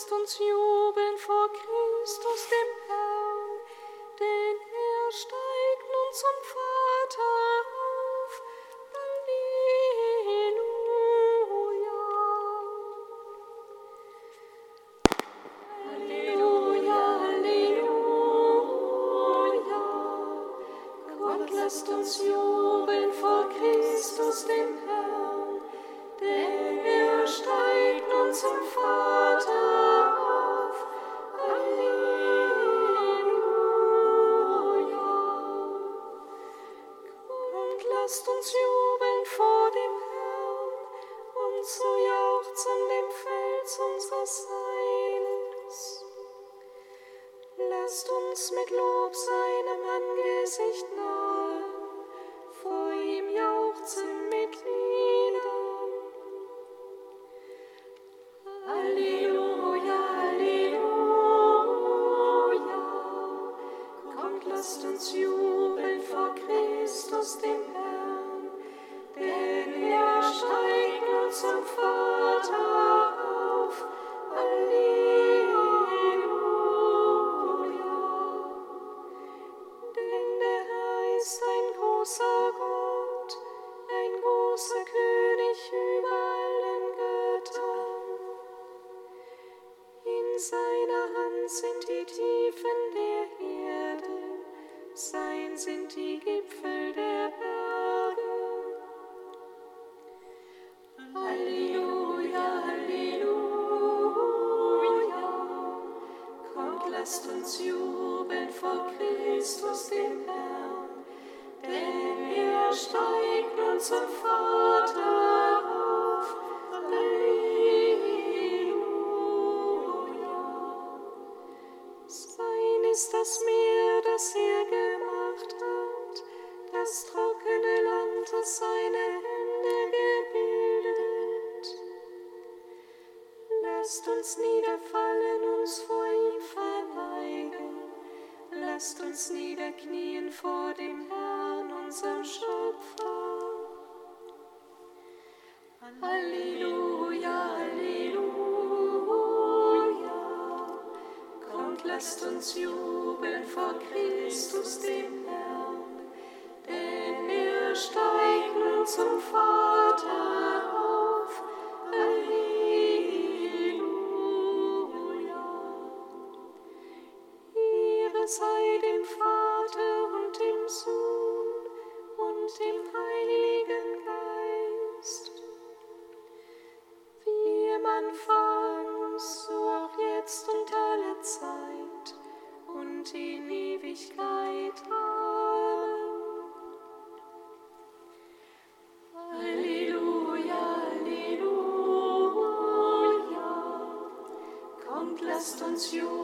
Lasst uns jubeln vor Christus. some fun. Lasst uns niederfallen, uns vor ihm verneigen. Lasst uns niederknien vor dem Herrn, unserem Schöpfer. Halleluja, Halleluja. Kommt, lasst uns jubeln vor Christus, dem Herrn, denn er steigt nun zum Vater. you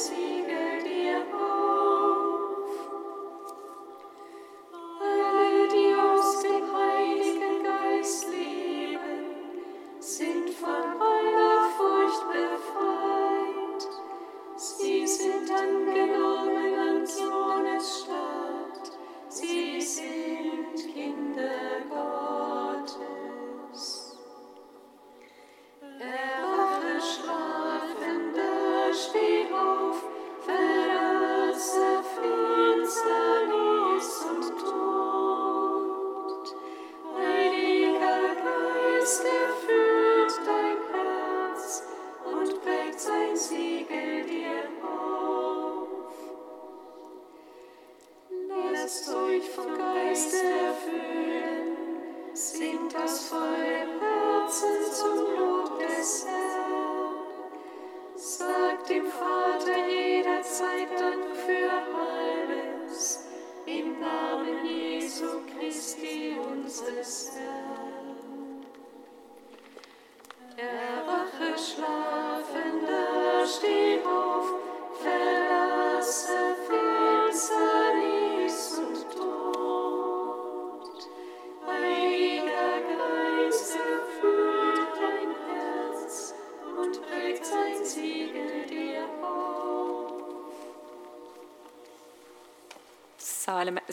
see.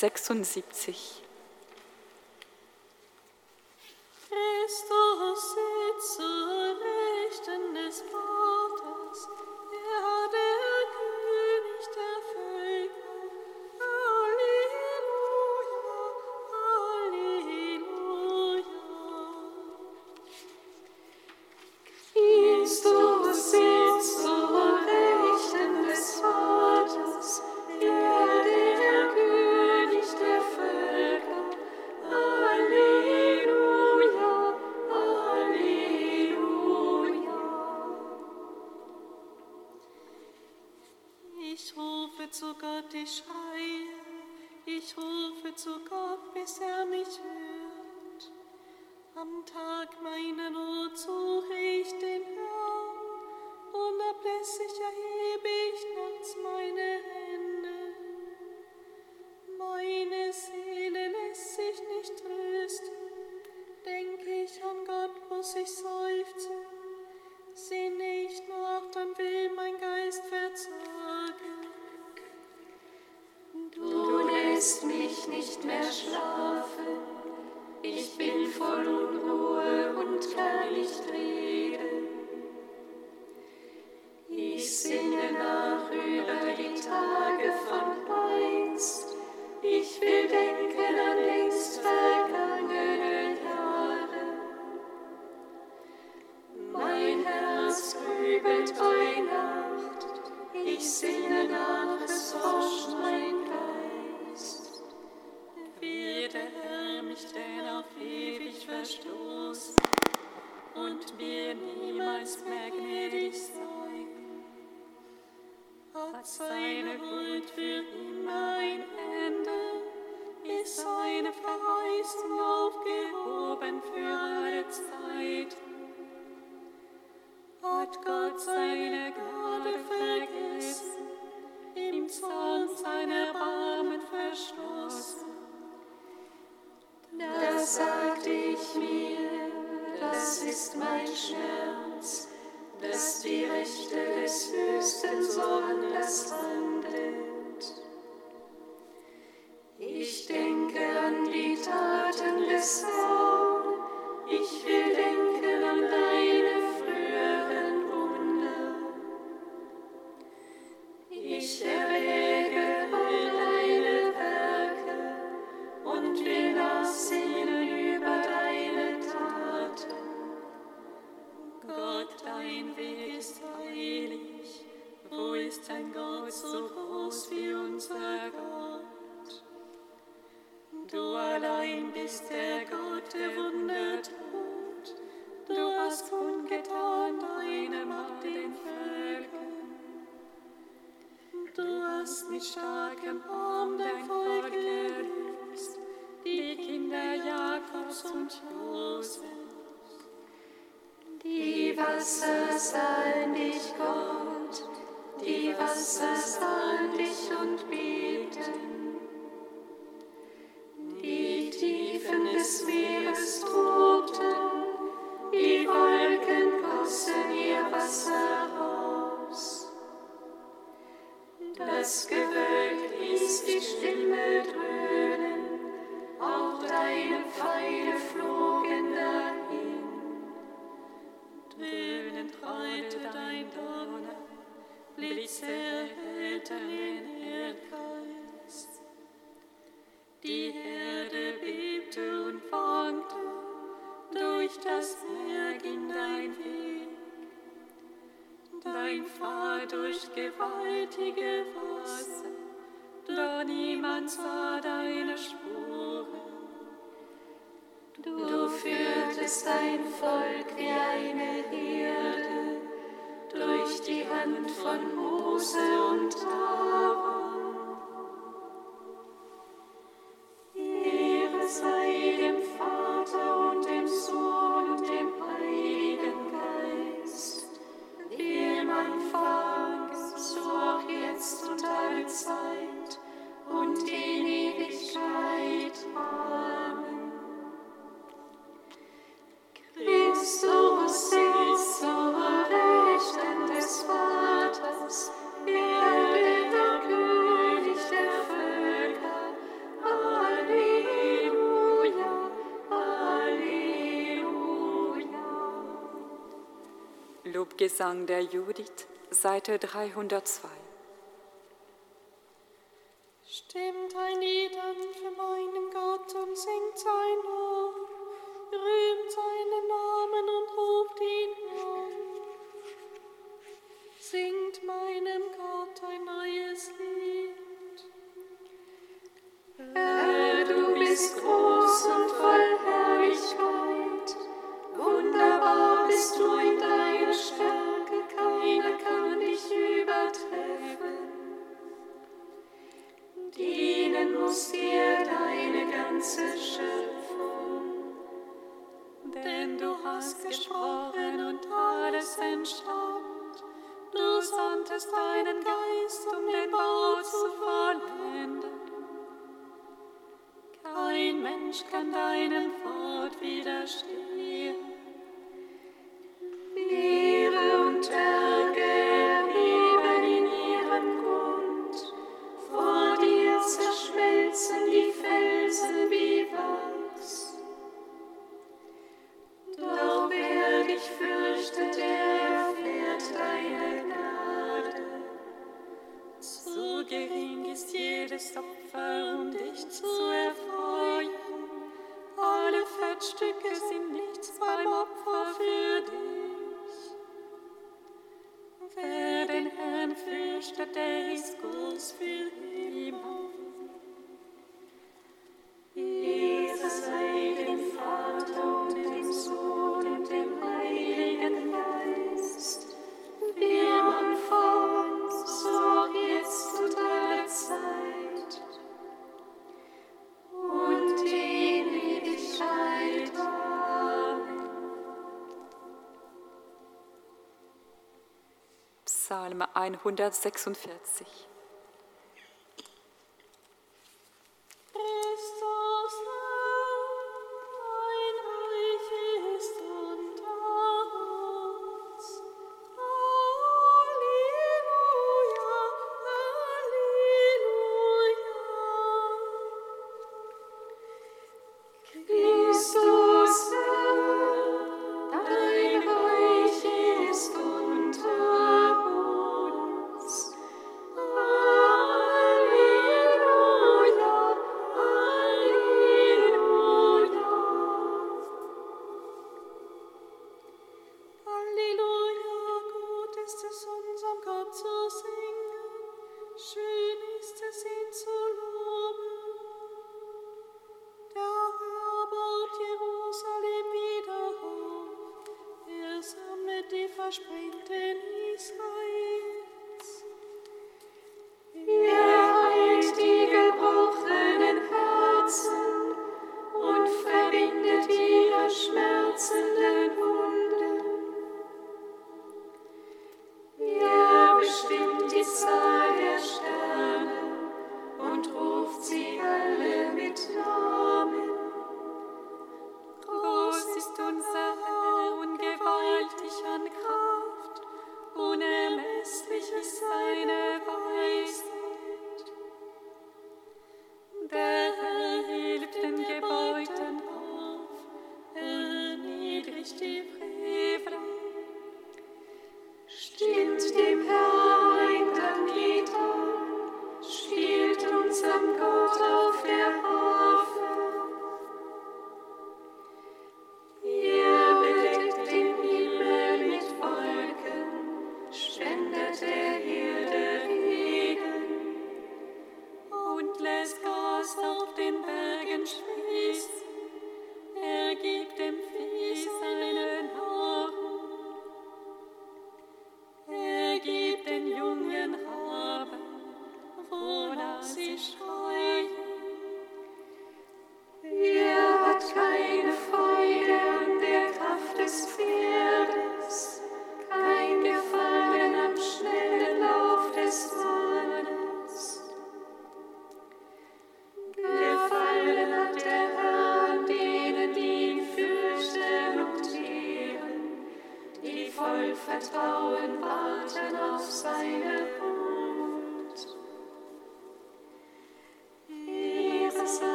76. Gesang der Judith, Seite 302. deinen Geist, um den Bau zu vollenden. Kein Mensch kann deinem Wort widerstehen. Herrscher der Guts für immer. 146.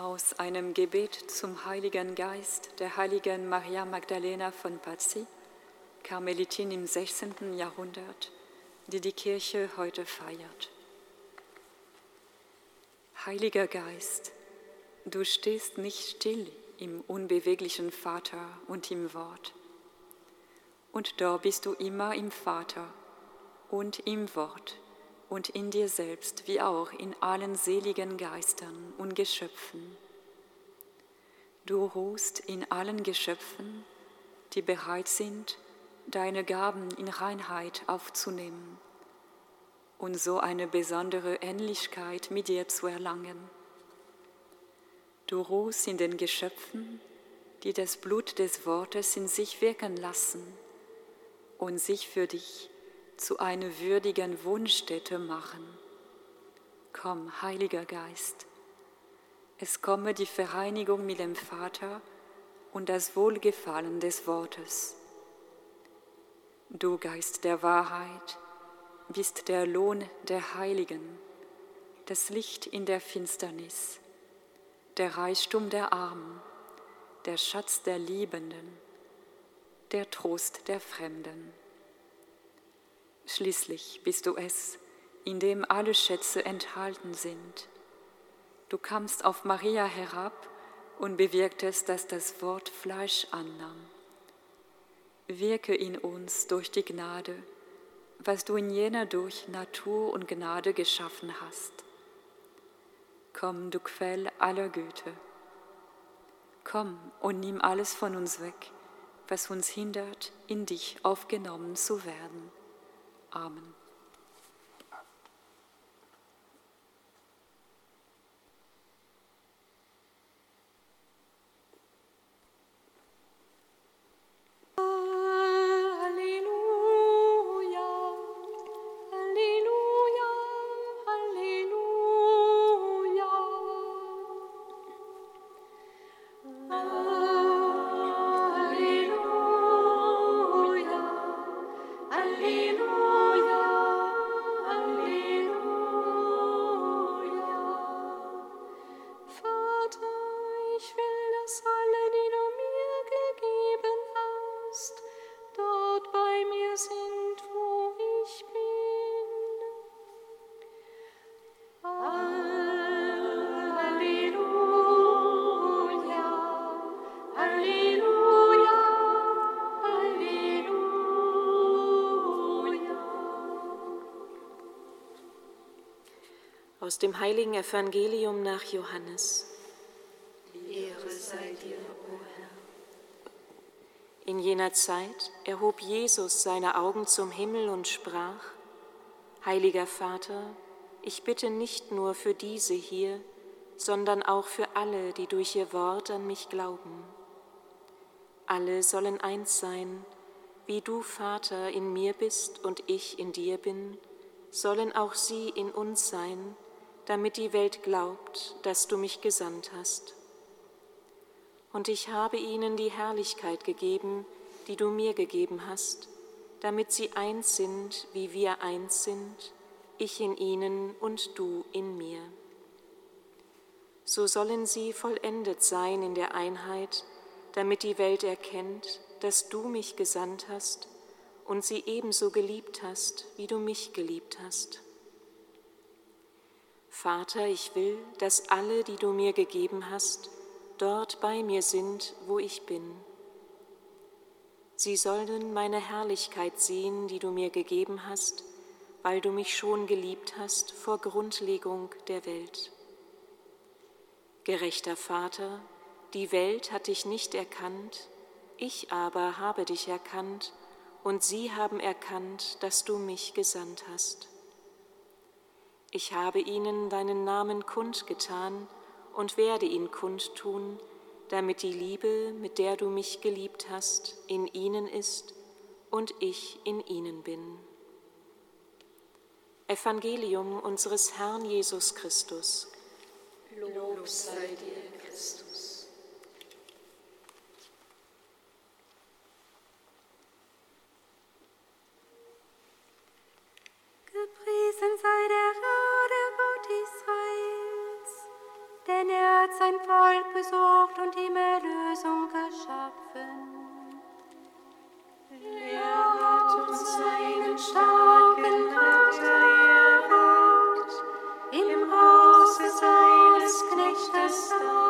Aus einem Gebet zum Heiligen Geist der heiligen Maria Magdalena von Pazzi, Karmelitin im 16. Jahrhundert, die die Kirche heute feiert. Heiliger Geist, du stehst nicht still im unbeweglichen Vater und im Wort. Und da bist du immer im Vater und im Wort und in dir selbst wie auch in allen seligen Geistern und Geschöpfen. Du ruhst in allen Geschöpfen, die bereit sind, deine Gaben in Reinheit aufzunehmen und so eine besondere Ähnlichkeit mit dir zu erlangen. Du ruhst in den Geschöpfen, die das Blut des Wortes in sich wirken lassen und sich für dich zu einer würdigen Wohnstätte machen. Komm, Heiliger Geist, es komme die Vereinigung mit dem Vater und das Wohlgefallen des Wortes. Du Geist der Wahrheit bist der Lohn der Heiligen, das Licht in der Finsternis, der Reichtum der Armen, der Schatz der Liebenden, der Trost der Fremden. Schließlich bist du es, in dem alle Schätze enthalten sind. Du kamst auf Maria herab und bewirktest, dass das Wort Fleisch annahm. Wirke in uns durch die Gnade, was du in jener durch Natur und Gnade geschaffen hast. Komm, du Quell aller Güte. Komm und nimm alles von uns weg, was uns hindert, in dich aufgenommen zu werden. Amen. Aus dem heiligen Evangelium nach Johannes. Ehre sei dir, o Herr. In jener Zeit erhob Jesus seine Augen zum Himmel und sprach, Heiliger Vater, ich bitte nicht nur für diese hier, sondern auch für alle, die durch ihr Wort an mich glauben. Alle sollen eins sein, wie du, Vater, in mir bist und ich in dir bin, sollen auch sie in uns sein, damit die Welt glaubt, dass du mich gesandt hast. Und ich habe ihnen die Herrlichkeit gegeben, die du mir gegeben hast, damit sie eins sind, wie wir eins sind, ich in ihnen und du in mir. So sollen sie vollendet sein in der Einheit, damit die Welt erkennt, dass du mich gesandt hast und sie ebenso geliebt hast, wie du mich geliebt hast. Vater, ich will, dass alle, die du mir gegeben hast, dort bei mir sind, wo ich bin. Sie sollen meine Herrlichkeit sehen, die du mir gegeben hast, weil du mich schon geliebt hast vor Grundlegung der Welt. Gerechter Vater, die Welt hat dich nicht erkannt, ich aber habe dich erkannt, und sie haben erkannt, dass du mich gesandt hast. Ich habe ihnen deinen Namen kundgetan und werde ihn kundtun, damit die Liebe, mit der du mich geliebt hast, in ihnen ist und ich in ihnen bin. Evangelium unseres Herrn Jesus Christus. Lob sei dir, Christus. Sei der denn er hat sein Volk besucht und ihm Erlösung geschaffen. Er hat uns seinen starken Retter erweckt, im Hause seines Knechtes David.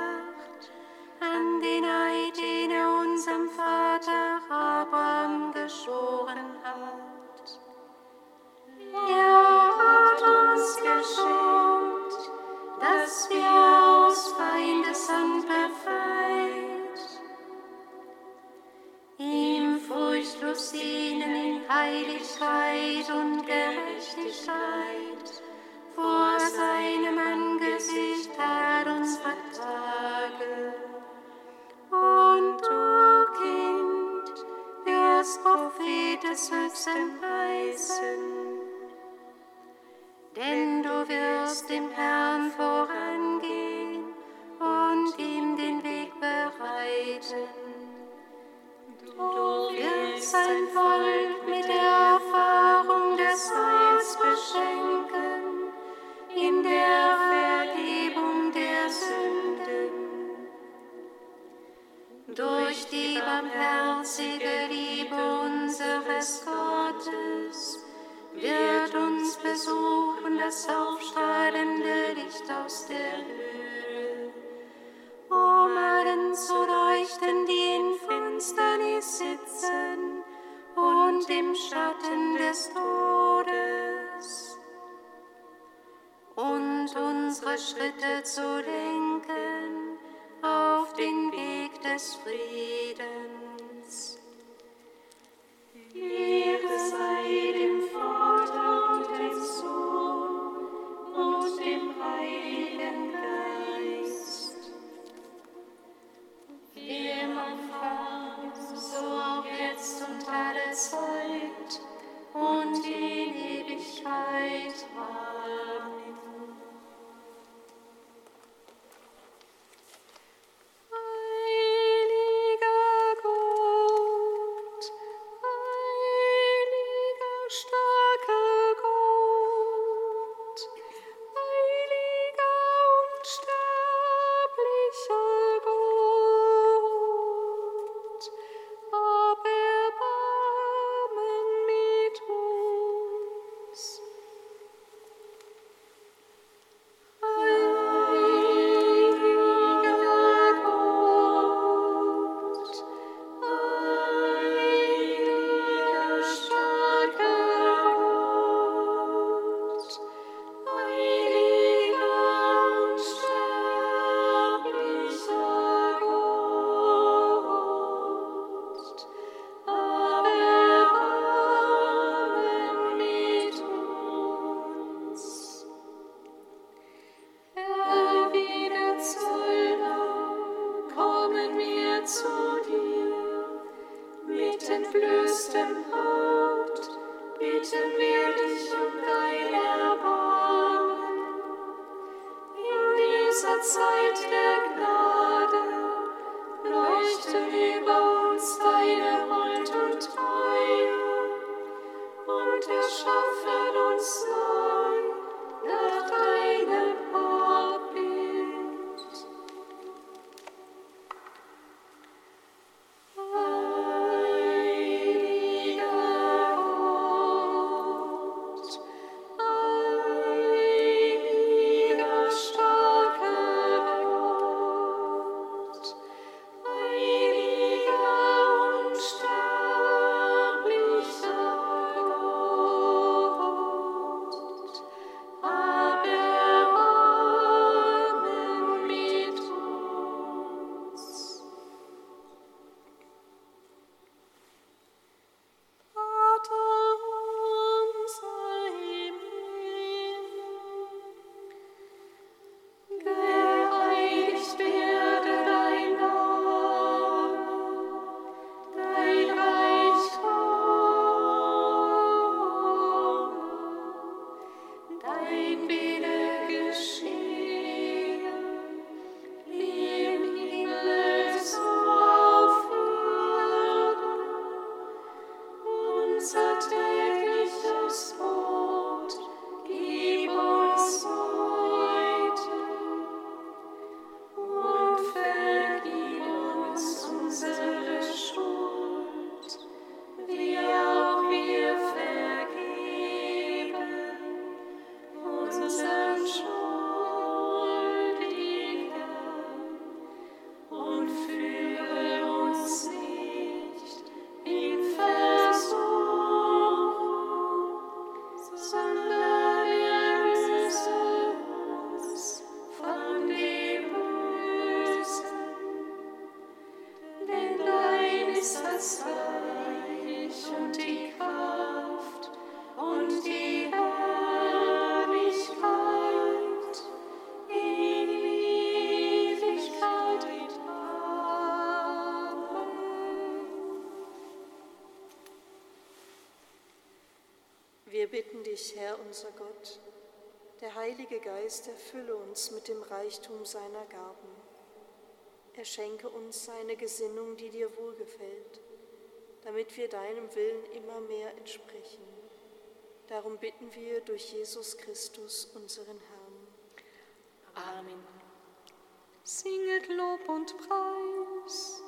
an den Eid, den er unserem Vater Abraham geschoren hat. Er hat uns geschenkt, dass wir aus Feindeshand befreit, ihm furchtlos dienen in Heiligkeit und Gerechtigkeit. him out. as free. Uns vollendet dich, Herr unser Gott. Der Heilige Geist erfülle uns mit dem Reichtum seiner Gaben. Er schenke uns seine Gesinnung, die dir wohlgefällt, damit wir deinem Willen immer mehr entsprechen. Darum bitten wir durch Jesus Christus, unseren Herrn. Amen. Singet Lob und Preis.